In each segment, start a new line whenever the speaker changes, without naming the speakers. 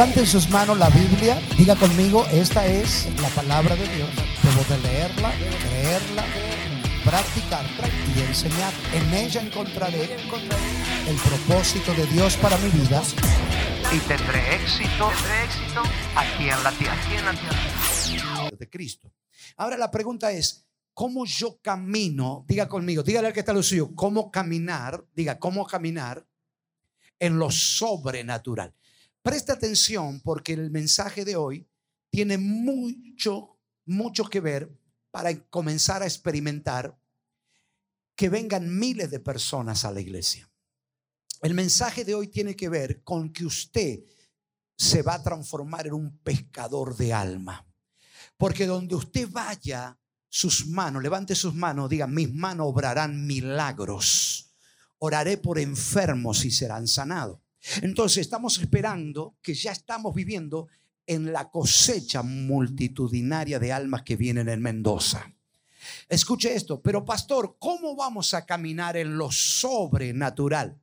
Levanten sus manos la Biblia. Diga conmigo, esta es la palabra de Dios. Debo de leerla, creerla, practicarla y enseñar. En ella encontraré el propósito de Dios para mi vida.
y tendré éxito, tendré éxito aquí en la tierra. Aquí en la tierra.
de Cristo. Ahora la pregunta es, ¿cómo yo camino? Diga conmigo, dígale al que está lo suyo, ¿cómo caminar? Diga, ¿cómo caminar en lo sobrenatural? Presta atención porque el mensaje de hoy tiene mucho, mucho que ver para comenzar a experimentar que vengan miles de personas a la iglesia. El mensaje de hoy tiene que ver con que usted se va a transformar en un pescador de alma. Porque donde usted vaya, sus manos, levante sus manos, diga, mis manos obrarán milagros. Oraré por enfermos y serán sanados. Entonces estamos esperando que ya estamos viviendo en la cosecha multitudinaria de almas que vienen en Mendoza. Escuche esto, pero pastor, ¿cómo vamos a caminar en lo sobrenatural?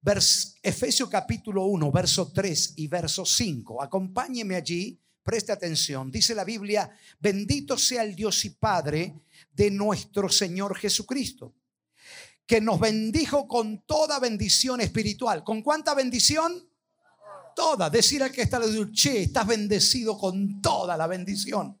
Vers, Efesios capítulo 1, verso 3 y verso 5. Acompáñeme allí, preste atención. Dice la Biblia, bendito sea el Dios y Padre de nuestro Señor Jesucristo, que nos bendijo con toda bendición espiritual. ¿Con cuánta bendición? Toda. Decir al que está le che, estás bendecido con toda la bendición.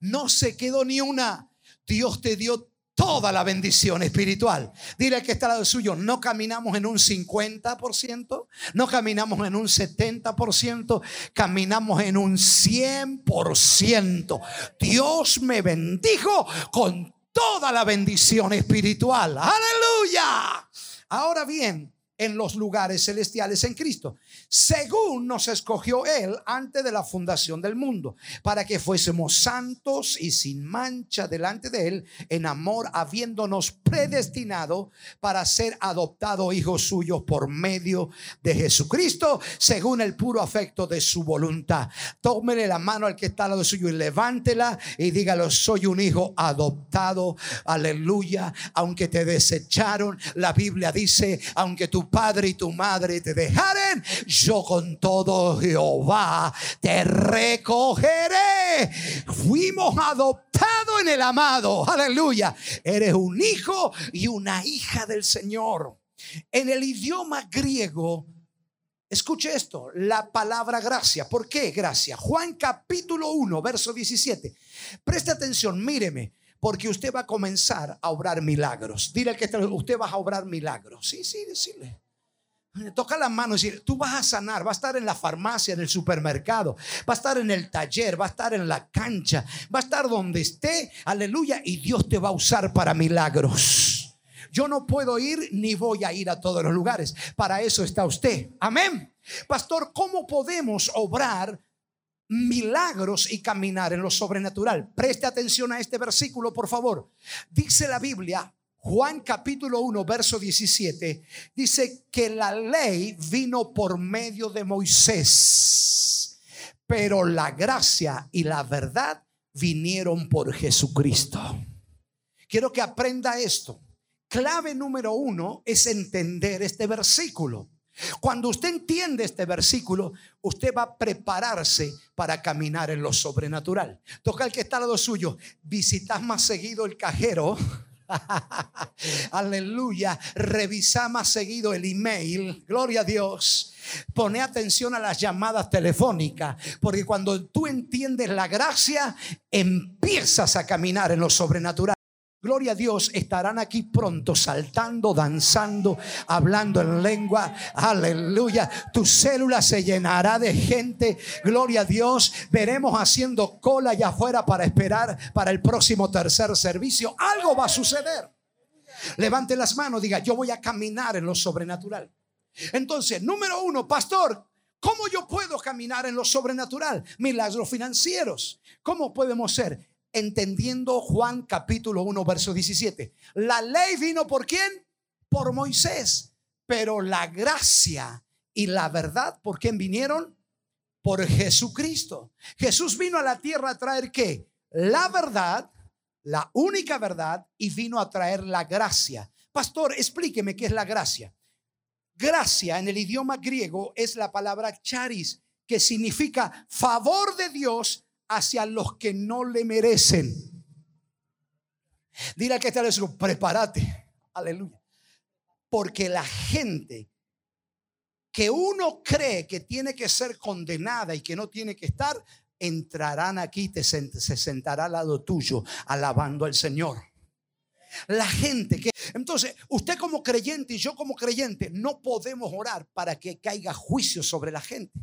No se quedó ni una. Dios te dio toda la bendición espiritual. Dile al que está al lado suyo, no caminamos en un 50%, no caminamos en un 70%, caminamos en un 100%. Dios me bendijo con toda la bendición espiritual. Aleluya. Ahora bien, en los lugares celestiales en Cristo, según nos escogió Él antes de la fundación del mundo, para que fuésemos santos y sin mancha delante de Él, en amor, habiéndonos predestinado para ser adoptados hijos suyos por medio de Jesucristo, según el puro afecto de su voluntad. Tómele la mano al que está al lado suyo y levántela y dígalo, soy un hijo adoptado, aleluya, aunque te desecharon, la Biblia dice, aunque tu padre y tu madre te dejaren, yo con todo Jehová te recogeré. Fuimos adoptados en el amado, aleluya. Eres un hijo y una hija del Señor. En el idioma griego, escuche esto, la palabra gracia. ¿Por qué gracia? Juan capítulo 1, verso 17. Preste atención, míreme porque usted va a comenzar a obrar milagros. Dile que usted va a obrar milagros. Sí, sí, decirle. Toca la mano y decir, tú vas a sanar, va a estar en la farmacia, en el supermercado, va a estar en el taller, va a estar en la cancha, va a estar donde esté, aleluya, y Dios te va a usar para milagros. Yo no puedo ir ni voy a ir a todos los lugares. Para eso está usted. Amén. Pastor, ¿cómo podemos obrar milagros y caminar en lo sobrenatural. Preste atención a este versículo, por favor. Dice la Biblia, Juan capítulo 1, verso 17, dice que la ley vino por medio de Moisés, pero la gracia y la verdad vinieron por Jesucristo. Quiero que aprenda esto. Clave número uno es entender este versículo. Cuando usted entiende este versículo, usted va a prepararse para caminar en lo sobrenatural. Toca el que está al lado suyo. Visitas más seguido el cajero. Aleluya. Revisa más seguido el email. Gloria a Dios. Pone atención a las llamadas telefónicas. Porque cuando tú entiendes la gracia, empiezas a caminar en lo sobrenatural. Gloria a Dios, estarán aquí pronto saltando, danzando, hablando en lengua. Aleluya. Tu célula se llenará de gente. Gloria a Dios. Veremos haciendo cola allá afuera para esperar para el próximo tercer servicio. Algo va a suceder. Levante las manos, diga, yo voy a caminar en lo sobrenatural. Entonces, número uno, pastor, ¿cómo yo puedo caminar en lo sobrenatural? Milagros financieros. ¿Cómo podemos ser? Entendiendo Juan capítulo 1, verso 17. La ley vino por quién? Por Moisés. Pero la gracia y la verdad, ¿por quién vinieron? Por Jesucristo. Jesús vino a la tierra a traer qué? La verdad, la única verdad, y vino a traer la gracia. Pastor, explíqueme qué es la gracia. Gracia en el idioma griego es la palabra charis, que significa favor de Dios hacia los que no le merecen. Dile que está eso, prepárate. Aleluya. Porque la gente que uno cree que tiene que ser condenada y que no tiene que estar, entrarán aquí, te se sentará al lado tuyo, alabando al Señor. La gente que... Entonces, usted como creyente y yo como creyente no podemos orar para que caiga juicio sobre la gente.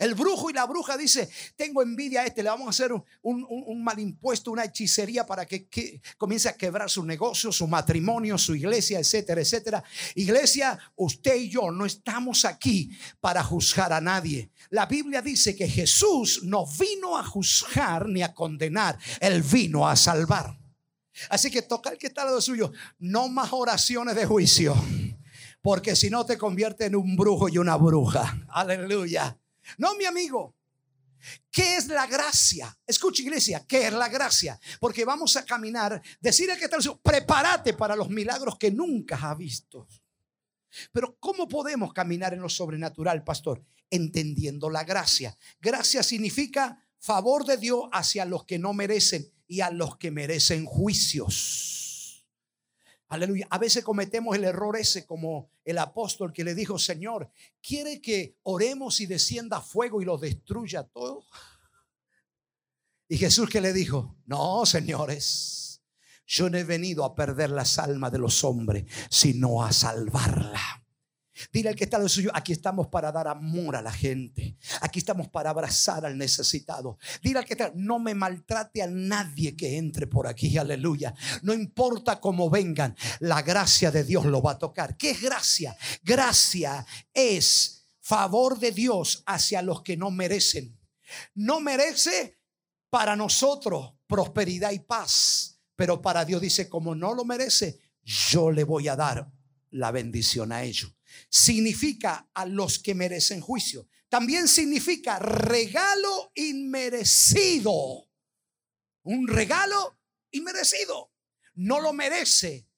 El brujo y la bruja dice, tengo envidia a este, le vamos a hacer un, mal impuesto, una hechicería para que, que, comience a quebrar su negocio, su matrimonio, su iglesia, etcétera, etcétera. Iglesia, usted y yo no estamos aquí para juzgar a nadie. La Biblia dice que Jesús no vino a juzgar ni a condenar, él vino a salvar. Así que toca el que está al lado suyo, no más oraciones de juicio, porque si no te convierte en un brujo y una bruja. Aleluya. No, mi amigo. ¿Qué es la gracia? Escucha iglesia, ¿qué es la gracia? Porque vamos a caminar, decir al que está prepárate para los milagros que nunca has visto. Pero ¿cómo podemos caminar en lo sobrenatural, pastor? Entendiendo la gracia. Gracia significa favor de Dios hacia los que no merecen y a los que merecen juicios. Aleluya. A veces cometemos el error ese como el apóstol que le dijo, Señor, ¿quiere que oremos y descienda fuego y lo destruya todo? Y Jesús que le dijo, no, señores, yo no he venido a perder las almas de los hombres, sino a salvarla. Dile al que está lo suyo, aquí estamos para dar amor a la gente. Aquí estamos para abrazar al necesitado. Dile al que está, no me maltrate a nadie que entre por aquí, aleluya. No importa cómo vengan, la gracia de Dios lo va a tocar. ¿Qué es gracia? Gracia es favor de Dios hacia los que no merecen. No merece para nosotros prosperidad y paz, pero para Dios dice, como no lo merece, yo le voy a dar la bendición a ellos significa a los que merecen juicio. También significa regalo inmerecido. Un regalo inmerecido. No lo merece,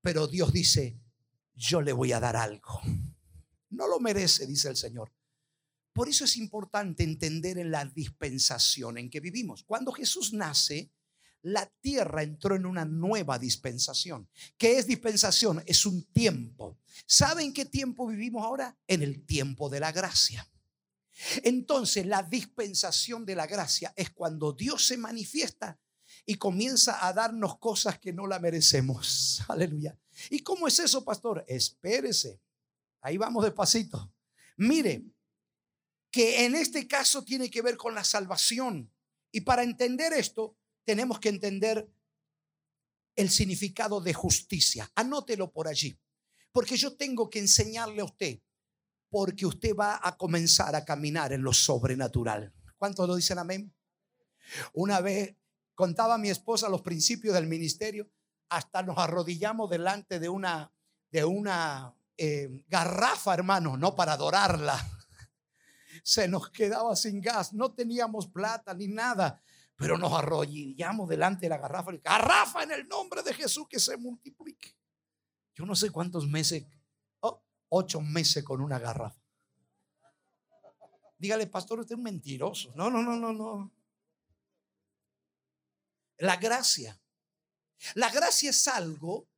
pero Dios dice, yo le voy a dar algo. No lo merece, dice el Señor. Por eso es importante entender en la dispensación en que vivimos. Cuando Jesús nace, la tierra entró en una nueva dispensación. ¿Qué es dispensación? Es un tiempo. ¿Saben qué tiempo vivimos ahora? En el tiempo de la gracia. Entonces, la dispensación de la gracia es cuando Dios se manifiesta y comienza a darnos cosas que no la merecemos. Aleluya. ¿Y cómo es eso, pastor? Espérese. Ahí vamos despacito. Mire, que en este caso tiene que ver con la salvación. Y para entender esto, tenemos que entender el significado de justicia. Anótelo por allí. Porque yo tengo que enseñarle a usted, porque usted va a comenzar a caminar en lo sobrenatural. ¿Cuántos lo dicen amén? Una vez contaba mi esposa los principios del ministerio, hasta nos arrodillamos delante de una, de una eh, garrafa, hermano, no para adorarla. Se nos quedaba sin gas, no teníamos plata ni nada. Pero nos arrodillamos delante de la garrafa. Garrafa en el nombre de Jesús que se multiplique. Yo no sé cuántos meses, oh, ocho meses con una garrafa. Dígale, pastor, usted es un mentiroso. No, no, no, no, no. La gracia. La gracia es algo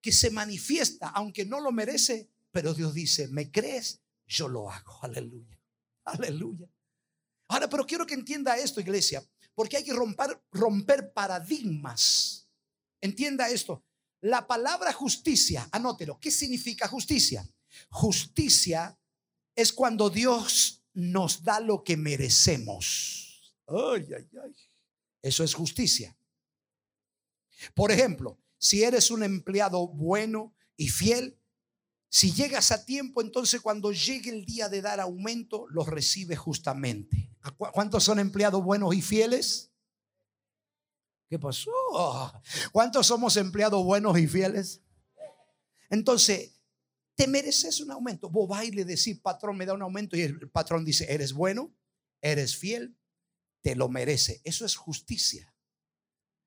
que se manifiesta, aunque no lo merece, pero Dios dice, ¿me crees? Yo lo hago. Aleluya. Aleluya. Ahora, pero quiero que entienda esto, iglesia. Porque hay que romper, romper paradigmas. Entienda esto. La palabra justicia, anótelo. ¿Qué significa justicia? Justicia es cuando Dios nos da lo que merecemos. Ay, ay, ay. Eso es justicia. Por ejemplo, si eres un empleado bueno y fiel, si llegas a tiempo, entonces cuando llegue el día de dar aumento, lo recibes justamente. ¿Cuántos son empleados buenos y fieles? ¿Qué pasó? ¿Cuántos somos empleados buenos y fieles? Entonces, te mereces un aumento. Vos vas y le decís, patrón, me da un aumento. Y el patrón dice, eres bueno, eres fiel, te lo merece. Eso es justicia.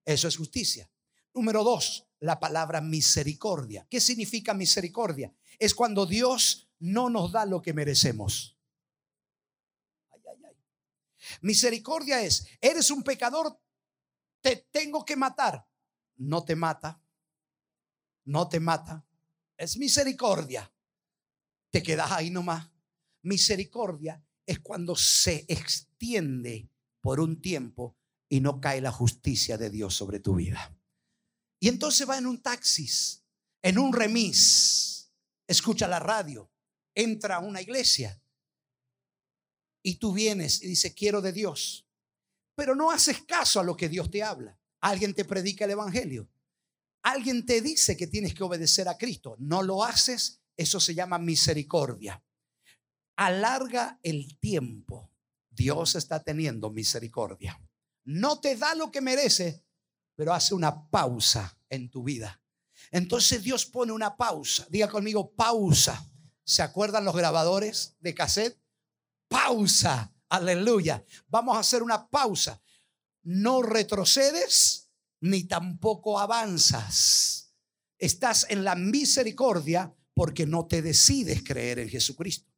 Eso es justicia. Número dos, la palabra misericordia. ¿Qué significa misericordia? Es cuando Dios no nos da lo que merecemos. Misericordia es, eres un pecador, te tengo que matar. No te mata, no te mata. Es misericordia. Te quedas ahí nomás. Misericordia es cuando se extiende por un tiempo y no cae la justicia de Dios sobre tu vida. Y entonces va en un taxis, en un remis, escucha la radio, entra a una iglesia y tú vienes y dices, quiero de Dios, pero no haces caso a lo que Dios te habla. Alguien te predica el Evangelio. Alguien te dice que tienes que obedecer a Cristo. No lo haces, eso se llama misericordia. Alarga el tiempo. Dios está teniendo misericordia. No te da lo que merece, pero hace una pausa en tu vida. Entonces Dios pone una pausa. Diga conmigo, pausa. ¿Se acuerdan los grabadores de cassette? Pausa. Aleluya. Vamos a hacer una pausa. No retrocedes ni tampoco avanzas. Estás en la misericordia porque no te decides creer en Jesucristo.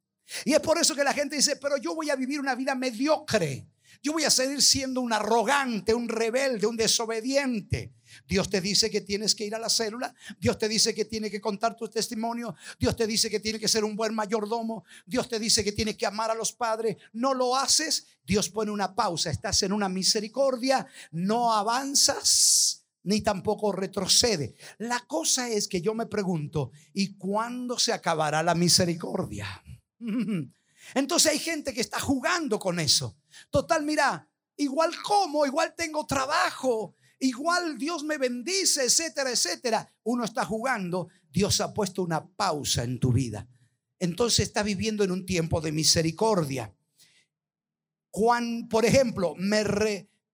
Y es por eso que la gente dice, pero yo voy a vivir una vida mediocre. Yo voy a seguir siendo un arrogante, un rebelde, un desobediente. Dios te dice que tienes que ir a la célula. Dios te dice que tienes que contar tu testimonio. Dios te dice que tienes que ser un buen mayordomo. Dios te dice que tienes que amar a los padres. No lo haces. Dios pone una pausa. Estás en una misericordia. No avanzas ni tampoco retrocede. La cosa es que yo me pregunto, ¿y cuándo se acabará la misericordia? Entonces hay gente que está jugando con eso. Total, mira, igual como, igual tengo trabajo, igual Dios me bendice, etcétera, etcétera. Uno está jugando, Dios ha puesto una pausa en tu vida. Entonces está viviendo en un tiempo de misericordia. Juan, por ejemplo,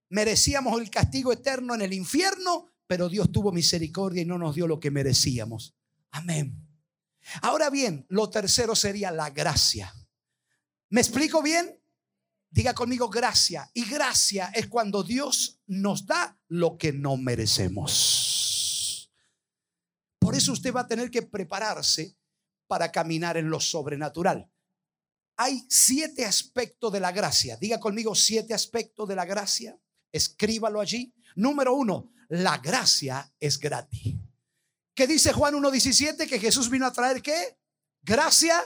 merecíamos el castigo eterno en el infierno, pero Dios tuvo misericordia y no nos dio lo que merecíamos. Amén. Ahora bien, lo tercero sería la gracia. ¿Me explico bien? Diga conmigo gracia. Y gracia es cuando Dios nos da lo que no merecemos. Por eso usted va a tener que prepararse para caminar en lo sobrenatural. Hay siete aspectos de la gracia. Diga conmigo siete aspectos de la gracia. Escríbalo allí. Número uno, la gracia es gratis. ¿Qué dice Juan 1.17? Que Jesús vino a traer qué? Gracia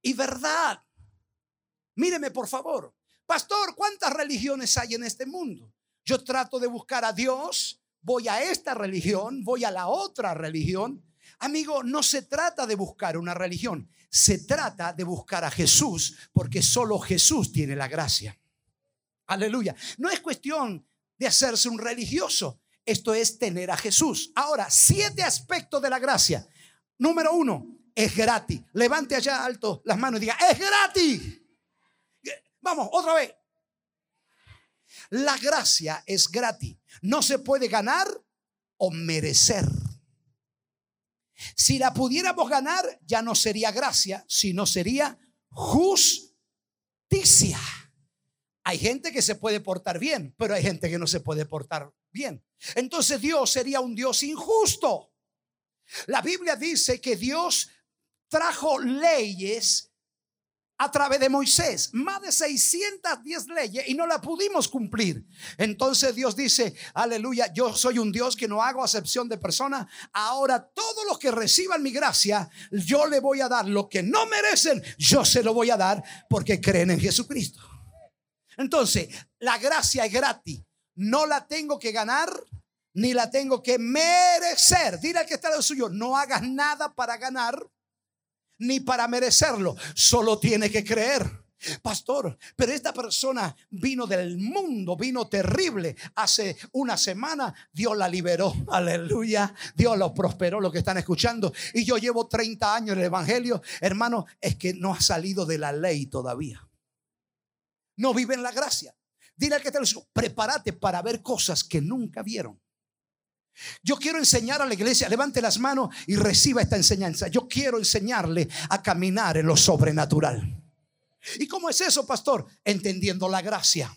y verdad. Míreme, por favor. Pastor, ¿cuántas religiones hay en este mundo? Yo trato de buscar a Dios, voy a esta religión, voy a la otra religión. Amigo, no se trata de buscar una religión, se trata de buscar a Jesús, porque solo Jesús tiene la gracia. Aleluya. No es cuestión de hacerse un religioso, esto es tener a Jesús. Ahora, siete aspectos de la gracia. Número uno, es gratis. Levante allá alto las manos y diga, es gratis. Vamos, otra vez. La gracia es gratis. No se puede ganar o merecer. Si la pudiéramos ganar, ya no sería gracia, sino sería justicia. Hay gente que se puede portar bien, pero hay gente que no se puede portar bien. Entonces Dios sería un Dios injusto. La Biblia dice que Dios trajo leyes a través de Moisés, más de 610 leyes y no la pudimos cumplir. Entonces Dios dice, aleluya, yo soy un Dios que no hago acepción de personas. Ahora todos los que reciban mi gracia, yo le voy a dar lo que no merecen, yo se lo voy a dar porque creen en Jesucristo. Entonces, la gracia es gratis. No la tengo que ganar ni la tengo que merecer. Dile al que está lo suyo, no hagas nada para ganar ni para merecerlo. Solo tiene que creer. Pastor, pero esta persona vino del mundo, vino terrible. Hace una semana Dios la liberó. Aleluya. Dios lo prosperó, lo que están escuchando. Y yo llevo 30 años en el Evangelio. Hermano, es que no ha salido de la ley todavía. No vive en la gracia. Dile al que te lo prepárate para ver cosas que nunca vieron. Yo quiero enseñar a la iglesia, levante las manos y reciba esta enseñanza. Yo quiero enseñarle a caminar en lo sobrenatural. ¿Y cómo es eso, pastor? Entendiendo la gracia.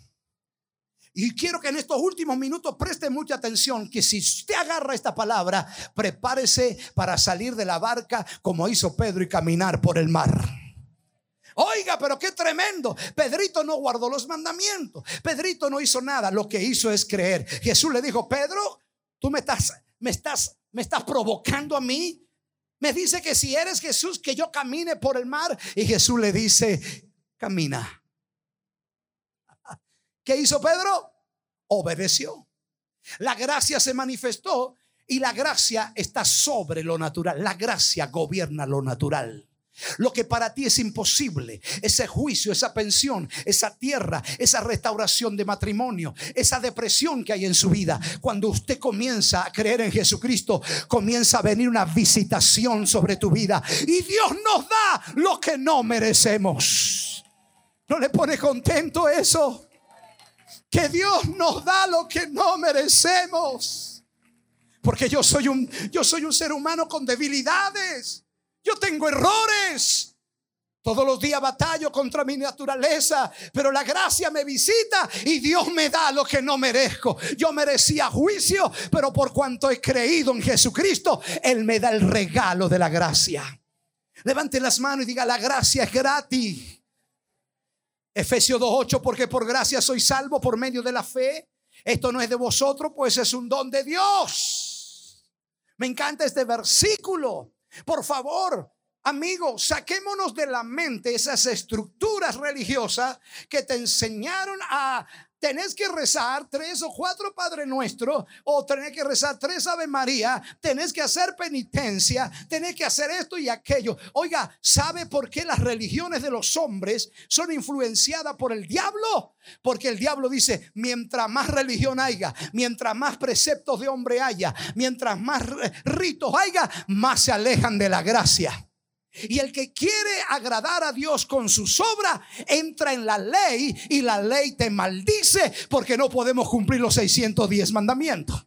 Y quiero que en estos últimos minutos preste mucha atención, que si usted agarra esta palabra, prepárese para salir de la barca como hizo Pedro y caminar por el mar. Oiga, pero qué tremendo. Pedrito no guardó los mandamientos. Pedrito no hizo nada. Lo que hizo es creer. Jesús le dijo, Pedro, tú me estás, me estás, me estás provocando a mí. Me dice que si eres Jesús, que yo camine por el mar. Y Jesús le dice, camina. ¿Qué hizo Pedro? Obedeció. La gracia se manifestó y la gracia está sobre lo natural. La gracia gobierna lo natural. Lo que para ti es imposible, ese juicio, esa pensión, esa tierra, esa restauración de matrimonio, esa depresión que hay en su vida, cuando usted comienza a creer en Jesucristo, comienza a venir una visitación sobre tu vida y Dios nos da lo que no merecemos. ¿No le pone contento eso? Que Dios nos da lo que no merecemos. Porque yo soy un yo soy un ser humano con debilidades. Yo tengo errores. Todos los días batallo contra mi naturaleza, pero la gracia me visita y Dios me da lo que no merezco. Yo merecía juicio, pero por cuanto he creído en Jesucristo, Él me da el regalo de la gracia. Levante las manos y diga, la gracia es gratis. Efesios 2.8, porque por gracia soy salvo por medio de la fe. Esto no es de vosotros, pues es un don de Dios. Me encanta este versículo. Por favor, amigos, saquémonos de la mente esas estructuras religiosas que te enseñaron a tenés que rezar tres o cuatro Padre Nuestro, o tenés que rezar tres Ave María, tenés que hacer penitencia, tenés que hacer esto y aquello. Oiga, ¿sabe por qué las religiones de los hombres son influenciadas por el diablo? Porque el diablo dice, mientras más religión haya, mientras más preceptos de hombre haya, mientras más ritos haya, más se alejan de la gracia. Y el que quiere agradar a Dios con sus obras entra en la ley y la ley te maldice porque no podemos cumplir los 610 mandamientos.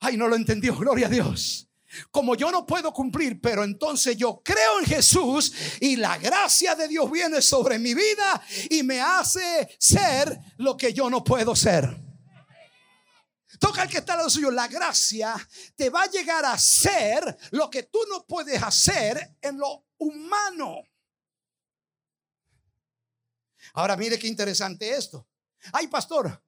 Ay, no lo entendió, gloria a Dios. Como yo no puedo cumplir, pero entonces yo creo en Jesús y la gracia de Dios viene sobre mi vida y me hace ser lo que yo no puedo ser. Toca al que está al lado suyo. La gracia te va a llegar a hacer lo que tú no puedes hacer en lo humano. Ahora mire qué interesante esto. Ay, pastor,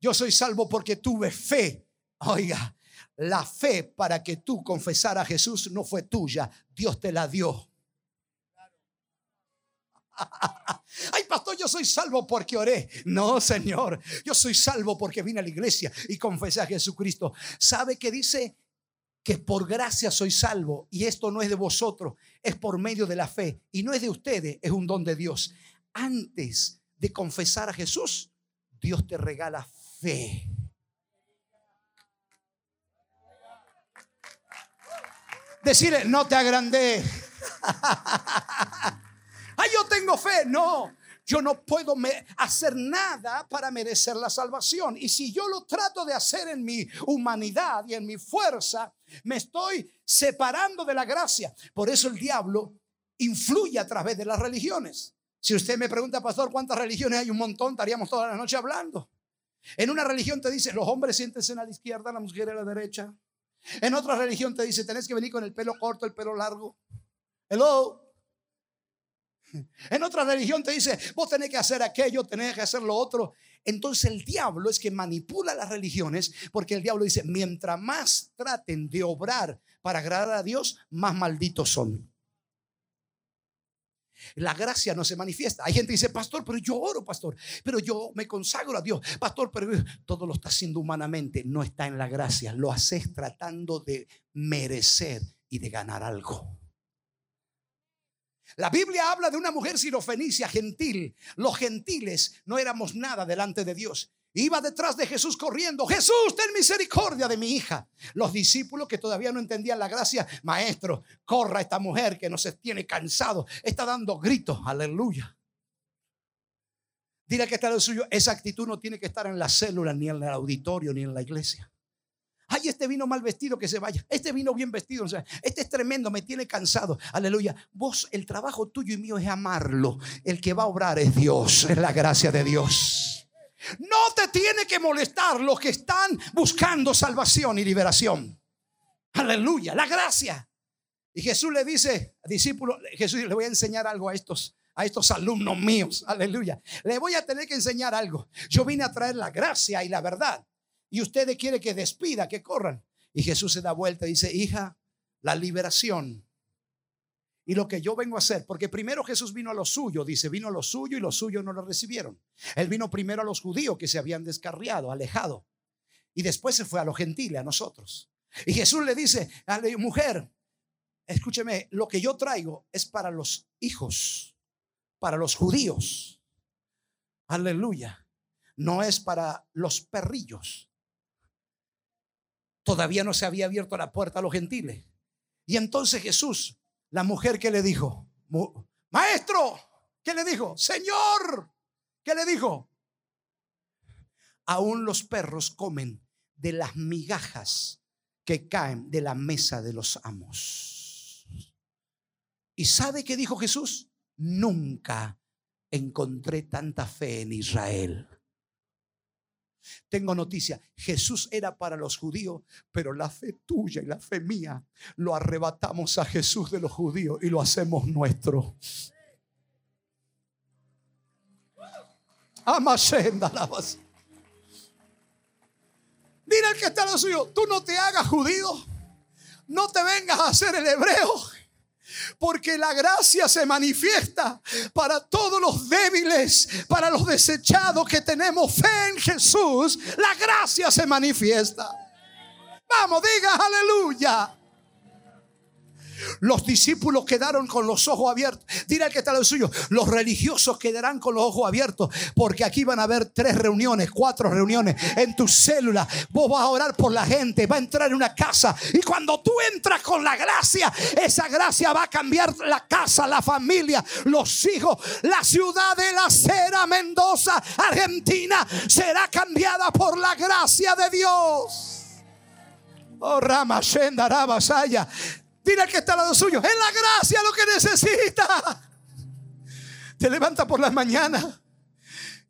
yo soy salvo porque tuve fe. Oiga, la fe para que tú confesara a Jesús no fue tuya, Dios te la dio. Ay, pastor, yo soy salvo porque oré. No, Señor, yo soy salvo porque vine a la iglesia y confesé a Jesucristo. ¿Sabe que dice? Que por gracia soy salvo y esto no es de vosotros, es por medio de la fe y no es de ustedes, es un don de Dios. Antes de confesar a Jesús, Dios te regala fe. Decirle, no te agrandé. Ay, yo tengo fe. No, yo no puedo hacer nada para merecer la salvación. Y si yo lo trato de hacer en mi humanidad y en mi fuerza, me estoy separando de la gracia. Por eso el diablo influye a través de las religiones. Si usted me pregunta, pastor, ¿cuántas religiones hay? Un montón, estaríamos toda la noche hablando. En una religión te dice, los hombres siéntense a la izquierda, la mujer a la derecha. En otra religión te dice, tenés que venir con el pelo corto, el pelo largo. Hello. En otra religión te dice, vos tenés que hacer aquello, tenés que hacer lo otro. Entonces el diablo es que manipula las religiones porque el diablo dice, mientras más traten de obrar para agradar a Dios, más malditos son. La gracia no se manifiesta. Hay gente que dice, pastor, pero yo oro, pastor, pero yo me consagro a Dios. Pastor, pero todo lo está haciendo humanamente, no está en la gracia. Lo haces tratando de merecer y de ganar algo. La Biblia habla de una mujer sirofenicia gentil. Los gentiles no éramos nada delante de Dios. Iba detrás de Jesús corriendo. Jesús, ten misericordia de mi hija. Los discípulos que todavía no entendían la gracia, maestro, corra esta mujer que no se tiene cansado. Está dando gritos. Aleluya. Dile que está lo suyo. Esa actitud no tiene que estar en la célula, ni en el auditorio, ni en la iglesia. Ay, este vino mal vestido, que se vaya. Este vino bien vestido. Este es tremendo, me tiene cansado. Aleluya. Vos, el trabajo tuyo y mío es amarlo. El que va a obrar es Dios, es la gracia de Dios. No te tiene que molestar los que están buscando salvación y liberación. Aleluya, la gracia. Y Jesús le dice, discípulo, Jesús le voy a enseñar algo a estos a estos alumnos míos, aleluya. Le voy a tener que enseñar algo. Yo vine a traer la gracia y la verdad. Y ustedes quieren que despida, que corran. Y Jesús se da vuelta y dice, hija, la liberación. Y lo que yo vengo a hacer, porque primero Jesús vino a lo suyo, dice, vino a lo suyo y los suyos no lo recibieron. Él vino primero a los judíos que se habían descarriado, alejado. Y después se fue a los gentiles, a nosotros. Y Jesús le dice a la mujer, escúcheme, lo que yo traigo es para los hijos, para los judíos. Aleluya. No es para los perrillos. Todavía no se había abierto la puerta a los gentiles. Y entonces Jesús, la mujer que le dijo, maestro, ¿qué le dijo? Señor, ¿qué le dijo? Aún los perros comen de las migajas que caen de la mesa de los amos. ¿Y sabe qué dijo Jesús? Nunca encontré tanta fe en Israel. Tengo noticia, Jesús era para los judíos, pero la fe tuya y la fe mía lo arrebatamos a Jesús de los judíos y lo hacemos nuestro. Amashenda la Dile al que está en lo suyo, tú no te hagas judío, no te vengas a hacer el hebreo. Porque la gracia se manifiesta para todos los débiles, para los desechados que tenemos fe en Jesús. La gracia se manifiesta. Vamos, diga aleluya. Los discípulos quedaron con los ojos abiertos. Dile al que está lo suyo. Los religiosos quedarán con los ojos abiertos. Porque aquí van a haber tres reuniones, cuatro reuniones en tu célula. Vos vas a orar por la gente. Va a entrar en una casa. Y cuando tú entras con la gracia, esa gracia va a cambiar la casa, la familia, los hijos. La ciudad de la Cera, Mendoza, Argentina, será cambiada por la gracia de Dios. Oh, Rama, Shenda. Dile al que está al lado suyo, es la gracia lo que necesita. Te levanta por las mañanas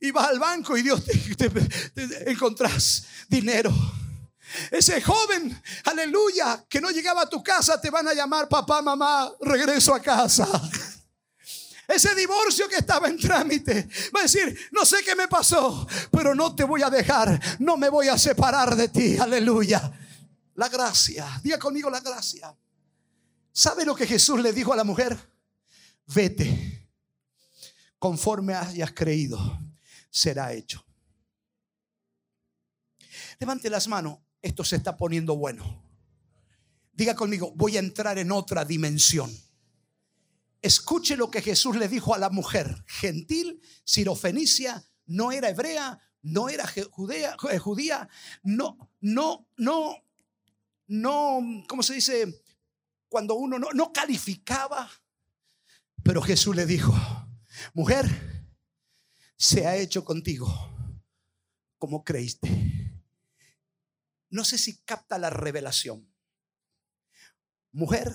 y vas al banco y Dios te, encontrás dinero. Ese joven, aleluya, que no llegaba a tu casa, te van a llamar papá, mamá, regreso a casa. Ese divorcio que estaba en trámite va a decir, no sé qué me pasó, pero no te voy a dejar, no me voy a separar de ti, aleluya. La gracia, diga conmigo la gracia. ¿Sabe lo que Jesús le dijo a la mujer? Vete, conforme hayas creído, será hecho. Levante las manos, esto se está poniendo bueno. Diga conmigo, voy a entrar en otra dimensión. Escuche lo que Jesús le dijo a la mujer, gentil, sirofenicia, no era hebrea, no era judía, eh, judía, no, no, no, no, ¿cómo se dice? Cuando uno no, calificaba. Pero Jesús le dijo, mujer, se ha hecho contigo como creíste. No sé si capta la revelación. Mujer,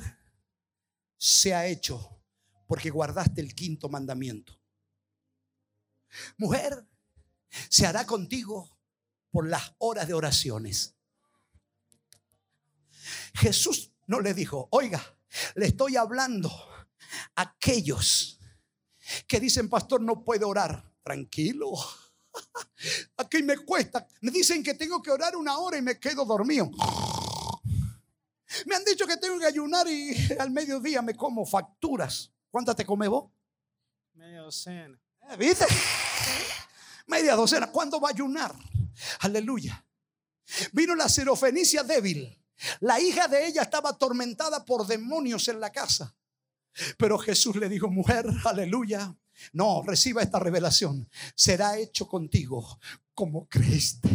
se ha hecho porque guardaste el quinto mandamiento. Mujer, se hará contigo por las horas de oraciones. Jesús no le dijo, oiga, le estoy hablando a aquellos que dicen, pastor, no puede orar. Tranquilo. Aquí me cuesta. Me dicen que tengo que orar una hora y me quedo dormido. Me han dicho que tengo que ayunar y al mediodía me como facturas. ¿Cuántas te comes vos?
Media docena.
¿Eh, ¿Viste? Media docena. ¿Cuándo va a ayunar? Aleluya. Vino la serofenicia débil. La hija de ella estaba atormentada por demonios en la casa. Pero Jesús le dijo, mujer, aleluya, no, reciba esta revelación. Será hecho contigo como creíste.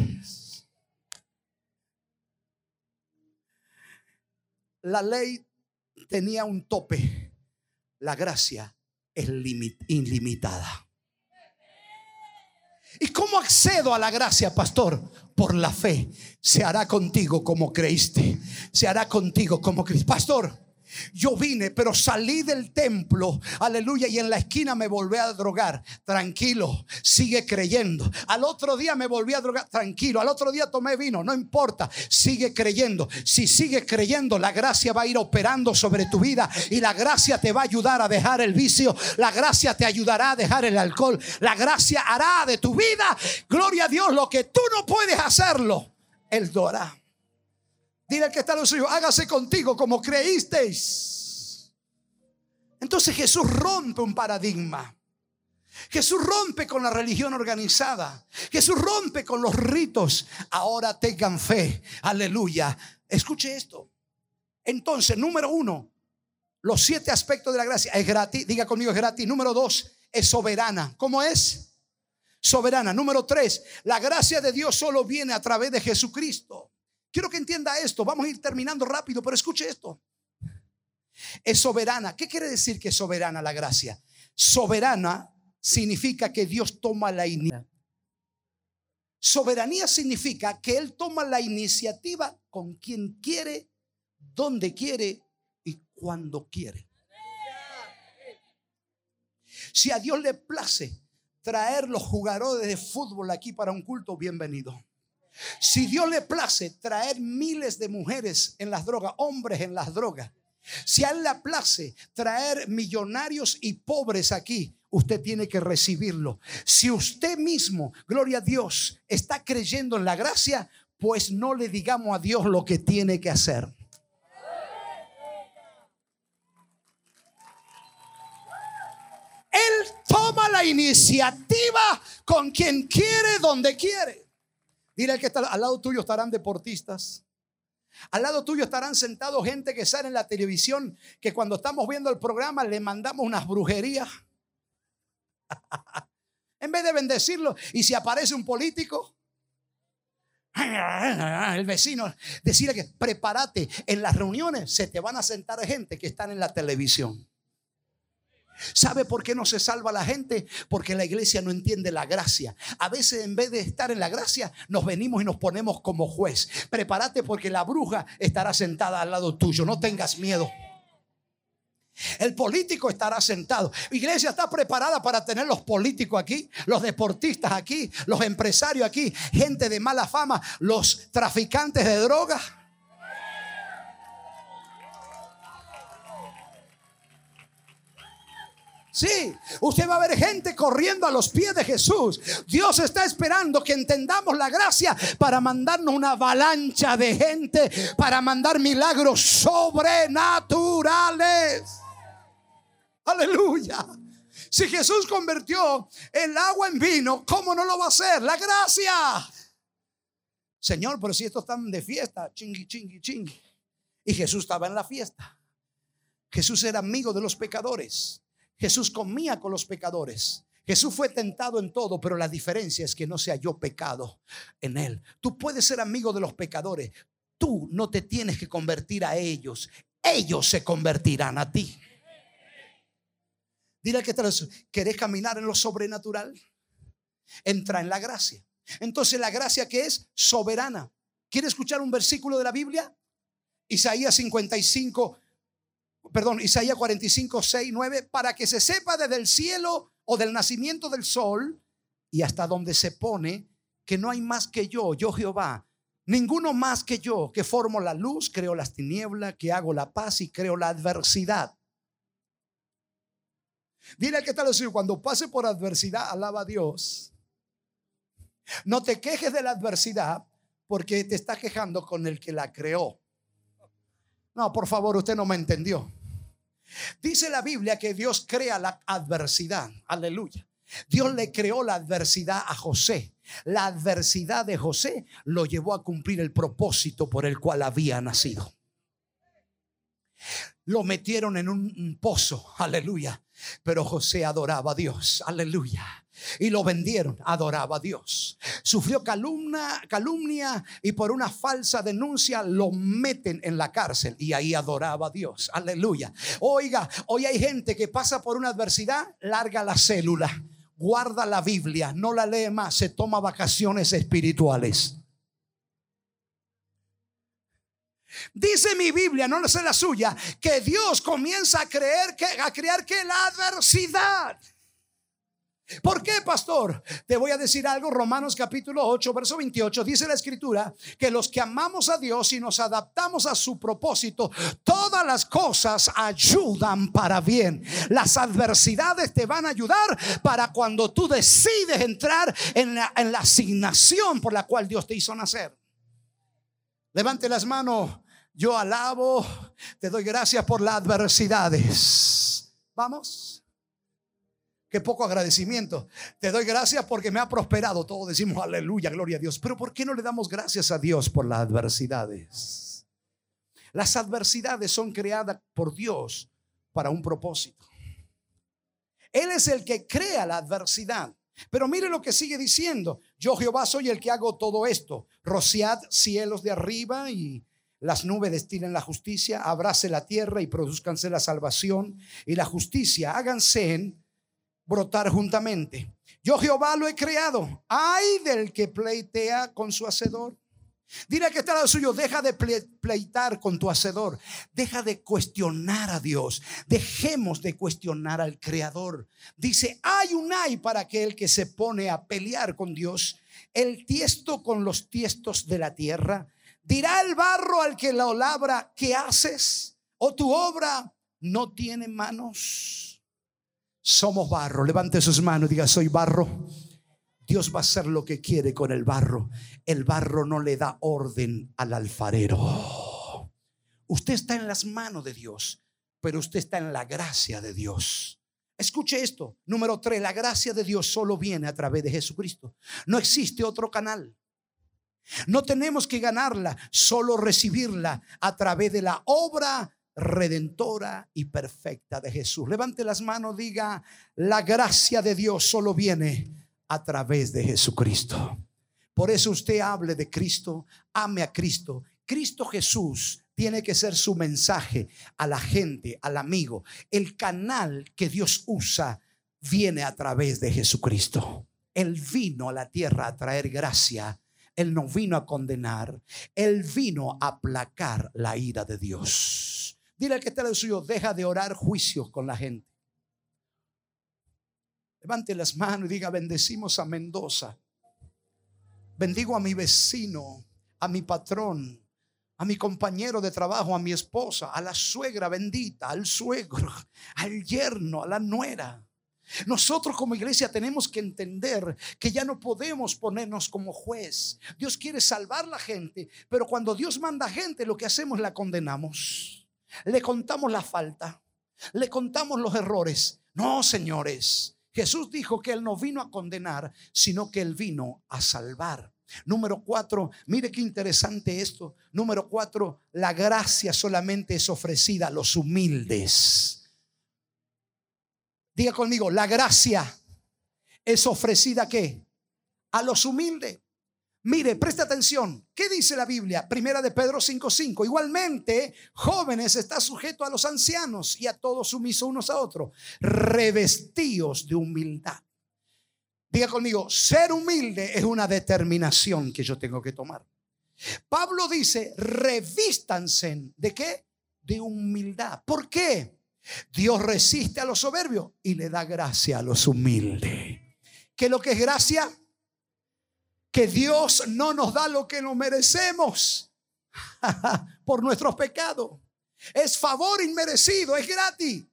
La ley tenía un tope. La gracia es ilimitada. ¿Y cómo accedo a la gracia, pastor? Por la fe. Se hará contigo como creíste. Se hará contigo como creíste. Pastor, Yo vine, pero salí del templo, aleluya, y en la esquina me volví a drogar. Tranquilo, sigue creyendo. Al otro día me volví a drogar, tranquilo. Al otro día tomé vino, no importa, sigue creyendo. Si sigues creyendo, la gracia va a ir operando sobre tu vida y la gracia te va a ayudar a dejar el vicio. La gracia te ayudará a dejar el alcohol. La gracia hará de tu vida, gloria a Dios, lo que tú no puedes hacerlo. Él lo hará. Dile al que está a los suyos, hágase contigo como creísteis. Entonces Jesús rompe un paradigma. Jesús rompe con la religión organizada. Jesús rompe con los ritos. Ahora tengan fe. Aleluya. Escuche esto. Entonces, número uno, los siete aspectos de la gracia es gratis. Diga conmigo, es gratis. Número dos, es soberana. ¿Cómo es? Soberana. Número tres, la gracia de Dios solo viene a través de Jesucristo. Quiero que entienda esto. Vamos a ir terminando rápido, pero escuche esto. Es soberana. ¿Qué quiere decir que es soberana la gracia? Soberana significa que Dios toma la iniciativa. Soberanía significa que Él toma la iniciativa con quien quiere, donde quiere y cuando quiere. Si a Dios le place traer los jugadores de fútbol aquí para un culto, bienvenido. Si Dios le place traer miles de mujeres en las drogas, hombres en las drogas, si a Él le place traer millonarios y pobres aquí, usted tiene que recibirlo. Si usted mismo, gloria a Dios, está creyendo en la gracia, pues no le digamos a Dios lo que tiene que hacer. Él toma la iniciativa con quien quiere, donde quiere. Dile que está al lado tuyo estarán deportistas. Al lado tuyo estarán sentados gente que sale en la televisión, que cuando estamos viendo el programa le mandamos unas brujerías. en vez de bendecirlo, y si aparece un político, el vecino, decirle que prepárate, en las reuniones se te van a sentar gente que están en la televisión. ¿Sabe por qué no se salva la gente? Porque la iglesia no entiende la gracia. A veces en vez de estar en la gracia, nos venimos y nos ponemos como juez. Prepárate porque la bruja estará sentada al lado tuyo. No tengas miedo. El político estará sentado. Iglesia está preparada para tener los políticos aquí, los deportistas aquí, los empresarios aquí, gente de mala fama, los traficantes de drogas. Sí, usted va a ver gente corriendo a los pies de Jesús. Dios está esperando que entendamos la gracia para mandarnos una avalancha de gente, para mandar milagros sobrenaturales. Aleluya. Si Jesús convirtió el agua en vino, ¿cómo no lo va a hacer? La gracia. Señor, pero si estos están de fiesta, chingui, chingui, chingui. Y Jesús estaba en la fiesta. Jesús era amigo de los pecadores. Jesús comía con los pecadores. Jesús fue tentado en todo, pero la diferencia es que no se halló pecado en él. Tú puedes ser amigo de los pecadores. Tú no te tienes que convertir a ellos. Ellos se convertirán a ti. Dile que te ¿querés caminar en lo sobrenatural? Entra en la gracia. Entonces la gracia que es soberana. ¿Quiere escuchar un versículo de la Biblia? Isaías 55, perdón, Isaías 45, 6, 9, para que se sepa desde el cielo o del nacimiento del sol y hasta donde se pone que no hay más que yo, yo Jehová, ninguno más que yo, que formo la luz, creo las tinieblas, que hago la paz y creo la adversidad. Dile que tal cuando pase por adversidad, alaba a Dios. No te quejes de la adversidad porque te está quejando con el que la creó. No, por favor, usted no me entendió. Dice la Biblia que Dios crea la adversidad. Aleluya. Dios le creó la adversidad a José. La adversidad de José lo llevó a cumplir el propósito por el cual había nacido. Lo metieron en un pozo, aleluya. Pero José adoraba a Dios, aleluya. Y lo vendieron, adoraba a Dios. Sufrió calumnia, calumnia y por una falsa denuncia lo meten en la cárcel y ahí adoraba a Dios, aleluya. Oiga, hoy hay gente que pasa por una adversidad, larga la célula, guarda la Biblia, no la lee más, se toma vacaciones espirituales. Dice mi Biblia, no sé la suya, que Dios comienza a creer que a crear que la adversidad. ¿Por qué, pastor? Te voy a decir algo. Romanos capítulo 8, verso 28, dice la escritura que los que amamos a Dios y nos adaptamos a su propósito, todas las cosas ayudan para bien. Las adversidades te van a ayudar para cuando tú decides entrar en la, en la asignación por la cual Dios te hizo nacer. Levante las manos. Yo alabo, te doy gracias por las adversidades. Vamos. Qué poco agradecimiento. Te doy gracias porque me ha prosperado. Todos decimos aleluya, gloria a Dios. Pero ¿por qué no le damos gracias a Dios por las adversidades? Las adversidades son creadas por Dios para un propósito. Él es el que crea la adversidad. Pero mire lo que sigue diciendo. Yo Jehová soy el que hago todo esto. Rociad cielos de arriba y las nubes destilen la justicia. Abrace la tierra y produzcanse la salvación y la justicia. Háganse en brotar juntamente. Yo Jehová lo he creado. Ay del que pleitea con su hacedor. Dile que está al suyo, deja de pleitar con tu hacedor, deja de cuestionar a Dios, dejemos de cuestionar al Creador. Dice, hay un ay para aquel que se pone a pelear con Dios, el tiesto con los tiestos de la tierra. Dirá el barro al que la labra, ¿qué haces? ¿O tu obra no tiene manos? Somos barro. Levante sus manos y diga, soy barro. Dios va a hacer lo que quiere con el barro. El barro no le da orden al alfarero. Usted está en las manos de Dios, pero usted está en la gracia de Dios. Escuche esto. Número tres, la gracia de Dios solo viene a través de Jesucristo. No existe otro canal. No tenemos que ganarla, solo recibirla a través de la obra redentora y perfecta de Jesús. Levante las manos, diga, la gracia de Dios solo viene a través de Jesucristo. Por eso usted hable de Cristo, ame a Cristo. Cristo Jesús tiene que ser su mensaje a la gente, al amigo. El canal que Dios usa viene a través de Jesucristo. Él vino a la tierra a traer gracia. Él no vino a condenar. Él vino a aplacar la ira de Dios. Dile al que está al suyo, deja de orar juicios con la gente. Levante las manos y diga, bendecimos a Mendoza. Bendigo a mi vecino, a mi patrón, a mi compañero de trabajo, a mi esposa, a la suegra bendita, al suegro, al yerno, a la nuera. Nosotros como iglesia tenemos que entender que ya no podemos ponernos como juez. Dios quiere salvar la gente, pero cuando Dios manda gente, lo que hacemos la condenamos. Le contamos la falta, le contamos los errores. No, señores. Jesús dijo que Él no vino a condenar, sino que Él vino a salvar. Número cuatro, mire qué interesante esto. Número cuatro, la gracia solamente es ofrecida a los humildes. Diga conmigo, la gracia es ofrecida qué? A los humildes. Mire, presta atención. ¿Qué dice la Biblia? Primera de Pedro 5:5. Igualmente, jóvenes está sujeto a los ancianos y a todos sumisos unos a otros, revestidos de humildad. Diga conmigo, ser humilde es una determinación que yo tengo que tomar. Pablo dice, revístanse de qué? De humildad. ¿Por qué? Dios resiste a los soberbios y le da gracia a los humildes. ¿Qué es lo que es gracia? Que Dios no nos da lo que nos merecemos por nuestros pecados. Es favor inmerecido, es gratis.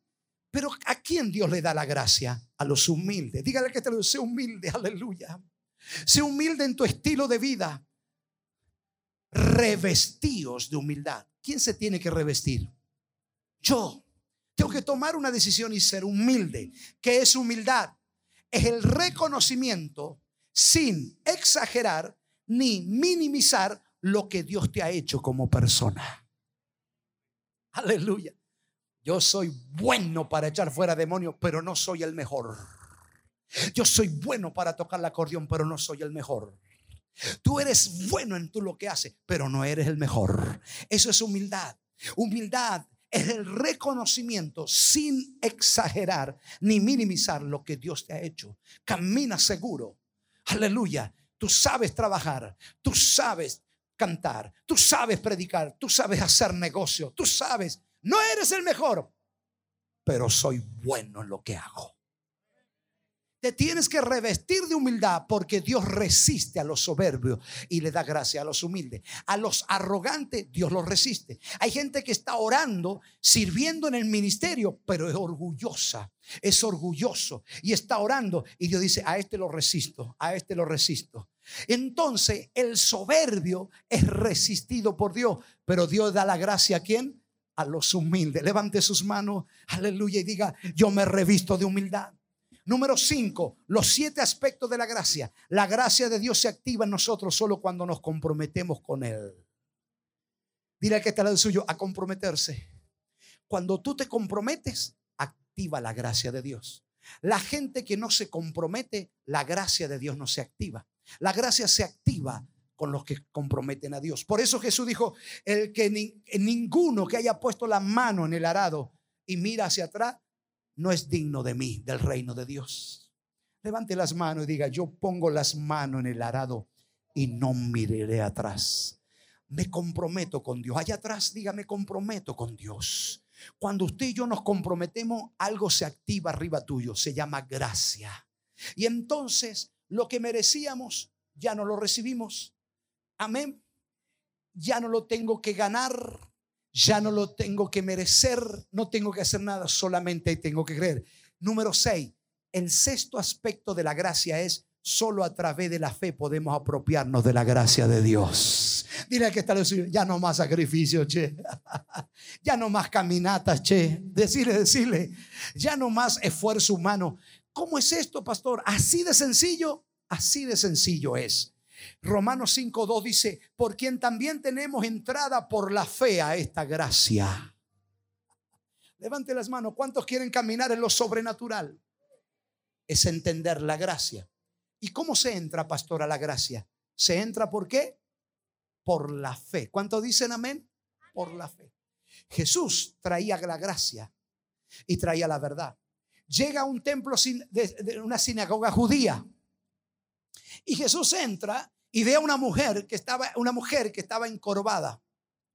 Pero ¿a quién Dios le da la gracia? A los humildes. Dígale que te lo sea humilde, aleluya. Sé humilde en tu estilo de vida. Revestíos de humildad. ¿Quién se tiene que revestir? Yo. Tengo que tomar una decisión y ser humilde. ¿Qué es humildad? Es el reconocimiento sin exagerar ni minimizar lo que Dios te ha hecho como persona. Aleluya. Yo soy bueno para echar fuera demonios, pero no soy el mejor. Yo soy bueno para tocar el acordeón, pero no soy el mejor. Tú eres bueno en tú lo que haces, pero no eres el mejor. Eso es humildad. Humildad es el reconocimiento sin exagerar ni minimizar lo que Dios te ha hecho. Camina seguro Aleluya. Tú sabes trabajar. Tú sabes. cantar, tú sabes predicar, tú sabes hacer negocio, tú sabes, no eres el mejor, pero soy bueno en lo que hago. Tienes que revestir de humildad porque Dios resiste a los soberbios y le da gracia a los humildes. A los arrogantes Dios los resiste. Hay gente que está orando, sirviendo en el ministerio, pero es orgullosa, es orgulloso y está orando y Dios dice, a este lo resisto, a este lo resisto. Entonces el soberbio es resistido por Dios, pero Dios da la gracia a quién? A los humildes. Levante sus manos, aleluya, y diga, yo me revisto de humildad. Número cinco, los siete aspectos de la gracia. La gracia de Dios se activa en nosotros solo cuando nos comprometemos con Él. Dile que está al lado suyo a comprometerse. Cuando tú te comprometes, activa la gracia de Dios. La gente que no se compromete, la gracia de Dios no se activa. La gracia se activa con los que comprometen a Dios. Por eso Jesús dijo, el que ninguno que haya puesto la mano en el arado y mira hacia atrás, no es digno de mí, del reino de Dios. Levante las manos y diga, yo pongo las manos en el arado y no miraré atrás. Me comprometo con Dios. Allá atrás, diga, me comprometo con Dios. Cuando usted y yo nos comprometemos, algo se activa arriba tuyo, se llama gracia. Y entonces lo que merecíamos, ya no lo recibimos. Amén. Ya no lo tengo que ganar, ya no lo tengo que merecer, no tengo que hacer nada, solamente tengo que creer. Número 6, el sexto aspecto de la gracia es solo a través de la fe podemos apropiarnos de la gracia de Dios. Dile que está ya no más sacrificio, che. Ya no más caminatas, che. Decirle, decirle, ya no más esfuerzo humano. ¿Cómo es esto, pastor? Así de sencillo, así de sencillo es. Romanos 5.2 dice, por quien también tenemos entrada por la fe a esta gracia. Levante las manos, ¿cuántos quieren caminar en lo sobrenatural? Es entender la gracia. ¿Y cómo se entra, pastor, a la gracia? ¿Se entra por qué? Por la fe. ¿Cuántos dicen amén? Por la fe. Jesús traía la gracia y traía la verdad. Llega a un templo, de una sinagoga judía y Jesús entra y ve a una mujer que estaba, una mujer que estaba encorvada.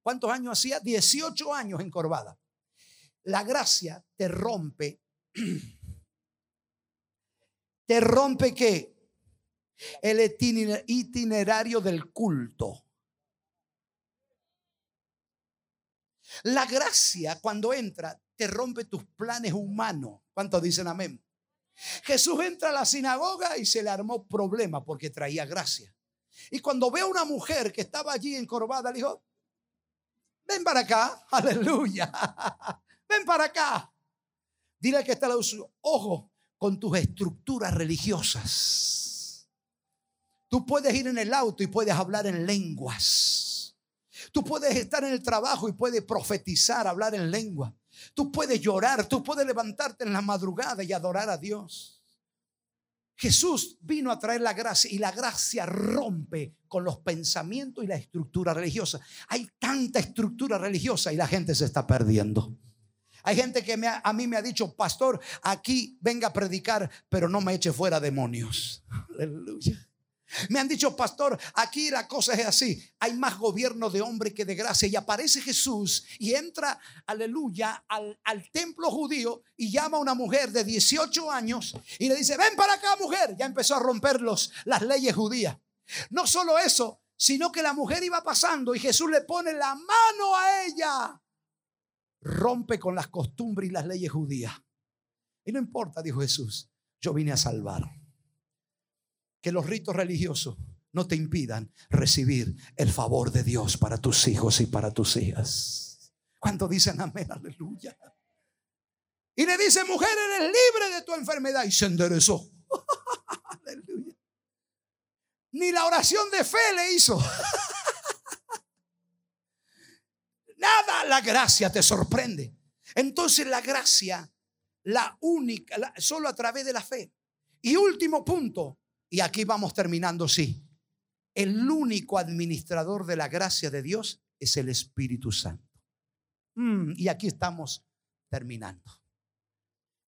¿Cuántos años hacía? 18 años encorvada. La gracia te rompe. Te rompe qué? El itinerario del culto. La gracia cuando entra te rompe tus planes humanos. ¿Cuántos dicen amén? Jesús entra a la sinagoga y se le armó problema porque traía gracia. Y cuando ve a una mujer que estaba allí encorvada, le dijo, ven para acá, aleluya, ven para acá. Dile que está la ojo con tus estructuras religiosas. Tú puedes ir en el auto y puedes hablar en lenguas. Tú puedes estar en el trabajo y puedes profetizar, hablar en lengua. Tú puedes llorar, tú puedes levantarte en la madrugada y adorar a Dios. Jesús vino a traer la gracia y la gracia rompe con los pensamientos y la estructura religiosa. Hay tanta estructura religiosa y la gente se está perdiendo. Hay gente que a mí me ha dicho, pastor, aquí venga a predicar, pero no me eche fuera demonios. Aleluya. Me han dicho, pastor, aquí la cosa es así. Hay más gobierno de hombre que de gracia. Y aparece Jesús y entra, aleluya, al, al, templo judío y llama a una mujer de 18 años y le dice, ven para acá mujer. Ya empezó a romper los, las leyes judías. No solo eso, sino que la mujer iba pasando y Jesús le pone la mano a ella. Rompe con las costumbres y las leyes judías. Y no importa, dijo Jesús, yo vine a salvar que los ritos religiosos no te impidan recibir el favor de Dios para tus hijos y para tus hijas. ¿Cuánto dicen amén? Aleluya. Y le dice, mujer, eres libre de tu enfermedad. Y se enderezó. Ni la oración de fe le hizo. Nada, la gracia te sorprende. Entonces la gracia, la única, solo a través de la fe. Y último punto, y aquí vamos terminando, sí. El único administrador de la gracia de Dios es el Espíritu Santo. Mm, y aquí estamos terminando.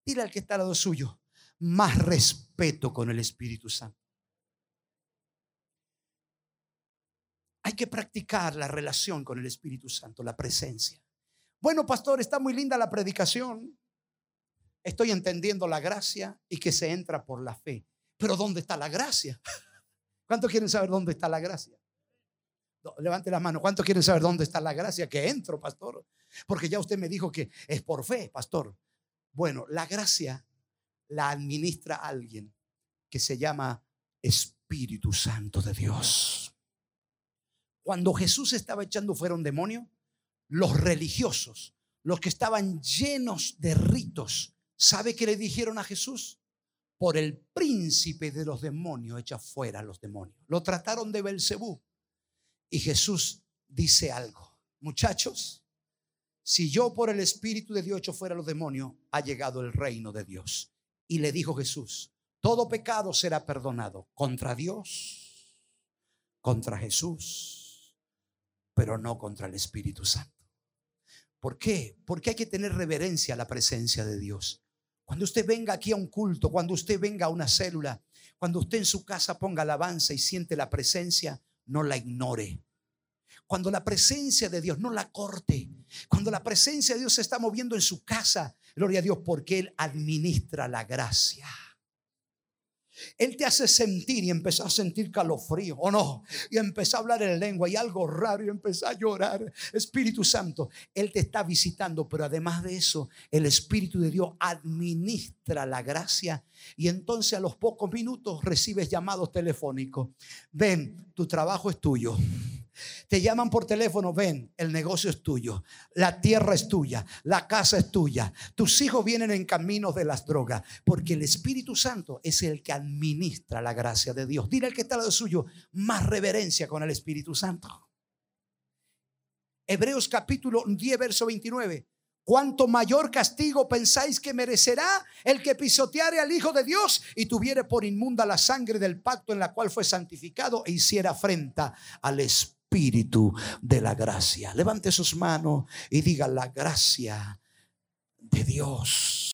Dile al que está al lado suyo, más respeto con el Espíritu Santo. Hay que practicar la relación con el Espíritu Santo, la presencia. Bueno, pastor, está muy linda la predicación. Estoy entendiendo la gracia y que se entra por la fe. Pero ¿dónde está la gracia? ¿Cuántos quieren saber dónde está la gracia? Levante la mano. ¿Cuántos quieren saber dónde está la gracia? Que entro, pastor. Porque ya usted me dijo que es por fe, pastor. Bueno, la gracia la administra alguien que se llama Espíritu Santo de Dios. Cuando Jesús estaba echando fuera un demonio, los religiosos, los que estaban llenos de ritos, ¿sabe qué le dijeron a Jesús? Por el príncipe de los demonios echa fuera a los demonios. Lo trataron de Belcebú. Y Jesús dice algo, muchachos, si yo por el Espíritu de Dios echo fuera a los demonios, ha llegado el reino de Dios. Y le dijo Jesús, todo pecado será perdonado contra Dios, contra Jesús, pero no contra el Espíritu Santo. ¿Por qué? Porque hay que tener reverencia a la presencia de Dios. Cuando usted venga aquí a un culto, cuando usted venga a una célula, cuando usted en su casa ponga alabanza y siente la presencia, no la ignore. Cuando la presencia de Dios no la corte. Cuando la presencia de Dios se está moviendo en su casa, gloria a Dios, porque Él administra la gracia. Él te hace sentir y empezó a sentir calofrío, ¿o no? Y empezó a hablar en lengua y algo raro y empezó a llorar. Espíritu Santo, Él te está visitando, pero además de eso, el Espíritu de Dios administra la gracia y entonces a los pocos minutos recibes llamados telefónicos. Ven, tu trabajo es tuyo. Te llaman por teléfono, ven, el negocio es tuyo, la tierra es tuya, la casa es tuya, tus hijos vienen en caminos de las drogas, porque el Espíritu Santo es el que administra la gracia de Dios. Dile al que está al suyo, más reverencia con el Espíritu Santo. Hebreos capítulo 10, verso 29. Cuanto mayor castigo pensáis que merecerá el que pisoteare al Hijo de Dios y tuviere por inmunda la sangre del pacto en la cual fue santificado e hiciera afrenta al Espíritu espíritu de la gracia. Levante sus manos y diga la gracia de Dios.